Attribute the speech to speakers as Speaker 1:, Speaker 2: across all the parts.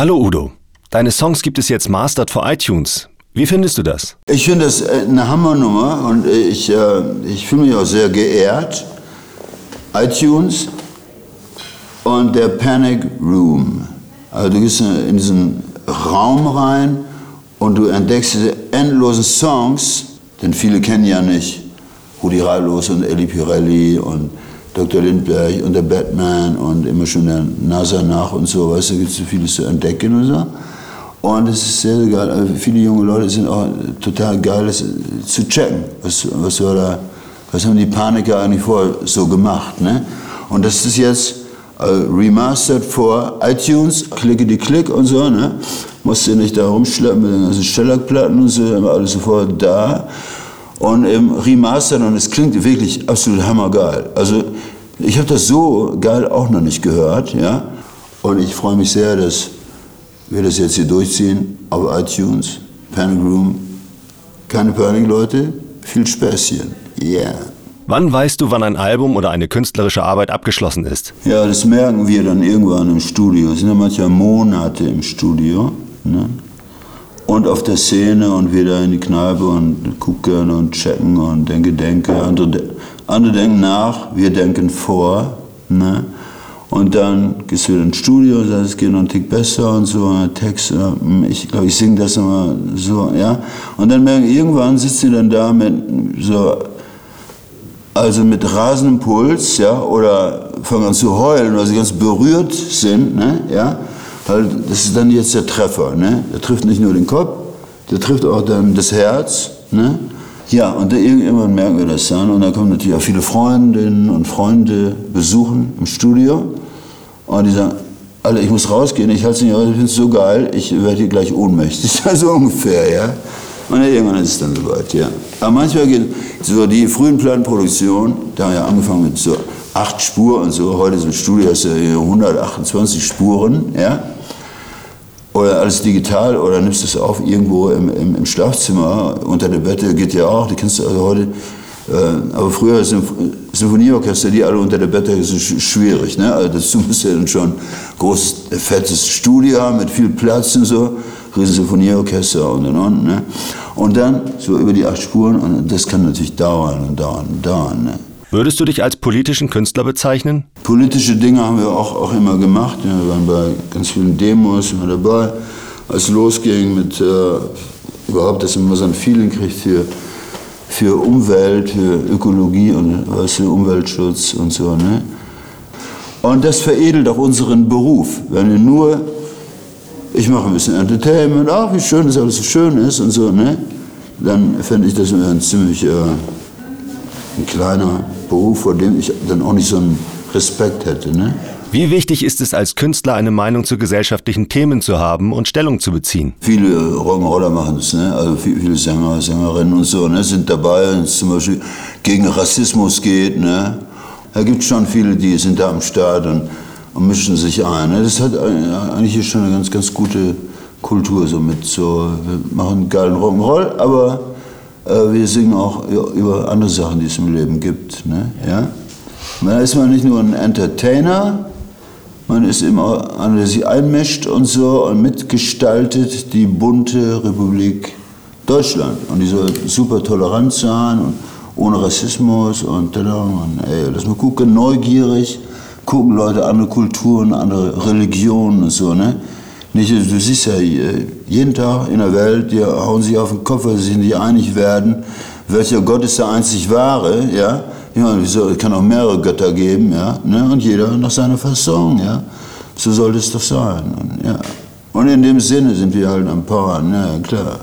Speaker 1: Hallo Udo. Deine Songs gibt es jetzt mastered for iTunes. Wie findest du das?
Speaker 2: Ich finde das äh, eine Hammernummer und ich, äh, ich fühle mich auch sehr geehrt. iTunes und der Panic Room. Also du gehst in diesen Raum rein und du entdeckst diese endlosen Songs, denn viele kennen ja nicht Rudi Reilos und Elli Pirelli und Dr. Lindbergh und der Batman und immer schon der NASA nach und so, weißt du, gibt es so vieles zu entdecken und so. Und es ist sehr, sehr geil. Also viele junge Leute sind auch total geil, das zu checken. Was, was, war da, was haben die Paniker eigentlich vorher so gemacht? Ne? Und das ist jetzt äh, remastered vor iTunes, klicke die Klick und so. Ne? Musst du nicht da rumschleppen mit den ganzen Shellac-Platten und so, immer alles sofort da. Und im Remastered und es klingt wirklich absolut hammergeil. Also ich habe das so geil auch noch nicht gehört. Ja? Und ich freue mich sehr, dass wir das jetzt hier durchziehen auf iTunes, Panic Room. Keine Panik, Leute. Viel Späßchen. Yeah.
Speaker 1: Wann weißt du, wann ein Album oder eine künstlerische Arbeit abgeschlossen ist?
Speaker 2: Ja, das merken wir dann irgendwann im Studio. Es sind ja manchmal Monate im Studio. Ne? Und auf der Szene und wieder in die Kneipe und gucken und checken und denke, denke. Andere, andere denken nach, wir denken vor. Ne? Und dann gehst du wieder ins Studio und sagst, es geht noch ein Tick besser und so, Text, ich glaube, ich singe das immer so, ja. Und dann merken, irgendwann sitzt sie dann da mit so, also mit rasendem Puls, ja, oder fangen an zu heulen, weil sie ganz berührt sind, ne, ja. Weil das ist dann jetzt der Treffer, ne. Der trifft nicht nur den Kopf, der trifft auch dann das Herz, ne. Ja, und irgendwann merken wir das dann. Und dann kommen natürlich auch viele Freundinnen und Freunde besuchen im Studio. Und die sagen, Alter, ich muss rausgehen, ich halte es nicht aus, ich finde es so geil, ich werde hier gleich ohnmächtig. so ungefähr, ja. Und irgendwann ist es dann soweit, ja. Aber manchmal geht so die frühen Plattenproduktionen, da haben wir ja angefangen mit so acht Spuren und so. Heute ist im Studio hast du 128 Spuren, ja oder alles digital oder nimmst es auf irgendwo im, im, im, Schlafzimmer unter der Bette, geht ja auch, die kennst du also heute. Äh, aber früher Symph Symphonieorchester, die alle unter der Bette, ist schwierig. Ne? Also dazu musst du ja dann schon groß, fettes Studio haben mit viel Platz und so, riesen Symphonieorchester und und und. Ne? Und dann so über die acht Spuren und das kann natürlich dauern und dauern und dauern. Ne?
Speaker 1: Würdest du dich als politischen Künstler bezeichnen?
Speaker 2: Politische Dinge haben wir auch, auch immer gemacht. wir waren bei ganz vielen Demos immer dabei. Als es losging mit äh, überhaupt, dass man so ein Feeling kriegt für, für Umwelt, für Ökologie und weißt du, Umweltschutz und so. Ne? Und das veredelt auch unseren Beruf. Wenn wir nur, ich mache ein bisschen Entertainment, ach, wie schön das alles so schön ist und so, ne? dann fände ich das ein ziemlich äh, ein kleiner Beruf, vor dem ich dann auch nicht so einen Respekt hätte. Ne?
Speaker 1: Wie wichtig ist es als Künstler, eine Meinung zu gesellschaftlichen Themen zu haben und Stellung zu beziehen?
Speaker 2: Viele Rock'n'Roller machen es, ne? also viele Sänger, Sängerinnen und so ne? sind dabei, wenn es zum Beispiel gegen Rassismus geht. Ne? Da gibt es schon viele, die sind da am Start und, und mischen sich ein. Ne? Das hat eigentlich schon eine ganz, ganz gute Kultur so mit so, wir machen geilen Rock'n'Roll, aber wir singen auch über andere Sachen, die es im Leben gibt. Ne? Ja? Da ist man nicht nur ein Entertainer, man ist immer einer, der sich einmischt und so und mitgestaltet die bunte Republik Deutschland. Und die soll super tolerant sein und ohne Rassismus und, und ey, lass mal gucken, neugierig, gucken Leute andere Kulturen, andere Religionen und so. Ne? Nicht, du siehst ja jeden Tag in der Welt, die hauen sich auf den Kopf, weil sie sich nicht einig werden, welcher Gott ist der einzig wahre, ja. Ja, es kann auch mehrere Götter geben, ja. Ne? Und jeder nach seiner Fasson, ja. So sollte es doch sein. Und, ja. Und in dem Sinne sind wir halt ein Paar, ne, klar.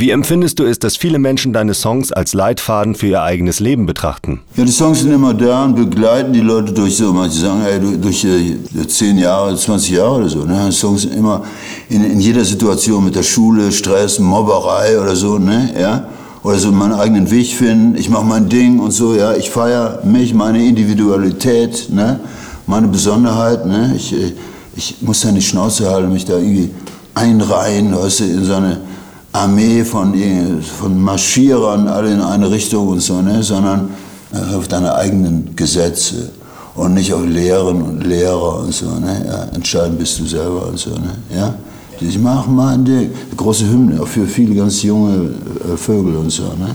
Speaker 1: Wie empfindest du es, dass viele Menschen deine Songs als Leitfaden für ihr eigenes Leben betrachten?
Speaker 2: Ja, die Songs sind immer da und begleiten die Leute durch so, manche sagen, ey, durch äh, 10 Jahre, 20 Jahre oder so. Ne? Songs sind immer in, in jeder Situation mit der Schule, Stress, Mobberei oder so, ne? ja? Oder so meinen eigenen Weg finden, ich mache mein Ding und so, ja, ich feiere mich, meine Individualität, ne? meine Besonderheit, ne? ich, äh, ich muss da nicht Schnauze halten, mich da irgendwie einreihen, weißt du, in so eine Armee von, von Marschierern, alle in eine Richtung und so, ne, sondern äh, auf deine eigenen Gesetze. und nicht auf Lehren und Lehrer und so. Ne? Ja, entscheiden bist du selber und so. Ne? Ja? Ich mache mal eine große Hymne, auch für viele ganz junge äh, Vögel und so. Ne?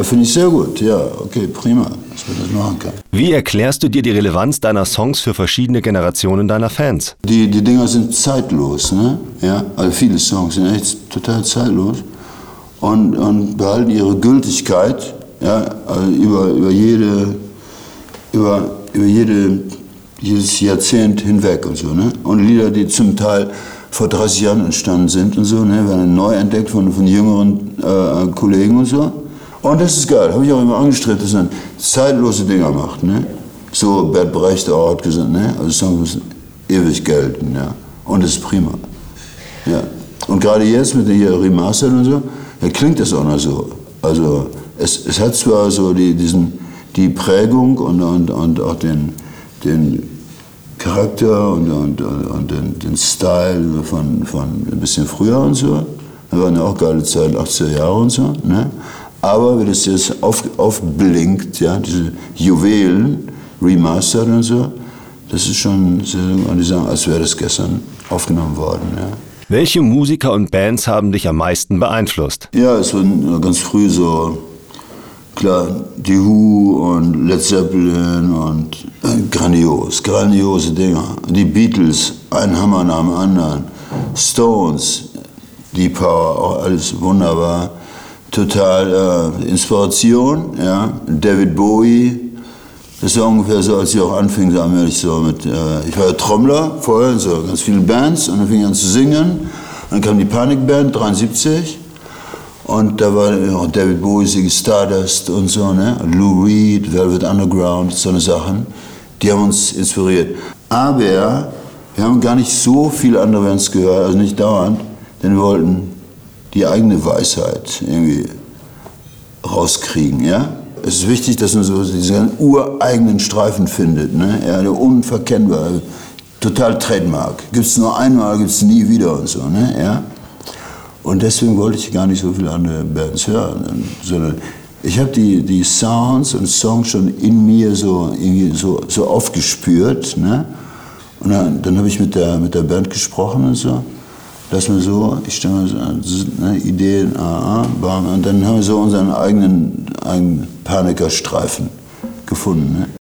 Speaker 2: Finde ich sehr gut, ja, okay, prima, dass man das machen kann.
Speaker 1: Wie erklärst du dir die Relevanz deiner Songs für verschiedene Generationen deiner Fans?
Speaker 2: Die, die Dinger sind zeitlos, ne? ja, also viele Songs sind echt total zeitlos und, und behalten ihre Gültigkeit ja, also über, über, jede, über, über jede, jedes Jahrzehnt hinweg und so. Ne? Und Lieder, die zum Teil vor 30 Jahren entstanden sind und so, ne, werden neu entdeckt von, von jüngeren äh, Kollegen und so. Und das ist geil, habe ich auch immer angestrebt, dass man zeitlose Dinger macht. Ne? So Bert Brecht auch hat gesagt, ne? also Songs müssen ewig gelten. Ja? Und das ist prima. Ja. Und gerade jetzt mit der Remastered und so, da klingt das auch noch so. Also es, es hat zwar so die, diesen, die Prägung und, und, und auch den, den Charakter und, und, und den, den Style von, von ein bisschen früher und so. Da waren ja auch geile Zeiten, 80er Jahre und so. Ne? Aber wenn es jetzt auf, aufblinkt, ja, diese Juwelen, remastered und so, das ist schon, die sagen, als wäre das gestern aufgenommen worden. Ja.
Speaker 1: Welche Musiker und Bands haben dich am meisten beeinflusst?
Speaker 2: Ja, es waren ganz früh so, klar, die Who und Led Zeppelin und äh, grandios, grandiose Dinger. Die Beatles, ein Hammer nach dem anderen. Stones, Deep Power, auch alles wunderbar total äh, Inspiration. Ja. David Bowie, das war ungefähr so, als ich auch anfing, so allmählich so mit, äh, ich war ja Trommler vorher, so ganz viele Bands und dann fing ich an zu singen. Dann kam die Panikband, 73. Und da war auch David Bowie, Stardust und so, ne? Lou Reed, Velvet Underground, so eine Sachen. Die haben uns inspiriert. Aber wir haben gar nicht so viele andere Bands gehört, also nicht dauernd, denn wir wollten die eigene Weisheit irgendwie rauskriegen. Ja? Es ist wichtig, dass man so diesen ureigenen Streifen findet, ne? ja, der unverkennbar, total Trademark. Gibt es nur einmal, gibt es nie wieder und so. Ne? Ja? Und deswegen wollte ich gar nicht so viele andere Bands hören, sondern ich habe die, die Sounds und Songs schon in mir so, so, so aufgespürt. Ne? Und dann, dann habe ich mit der, mit der Band gesprochen und so lass mal so, ich stelle mal so ne, Ideen, ah, ah, und dann haben wir so unseren eigenen, eigenen Panikerstreifen gefunden. Ne?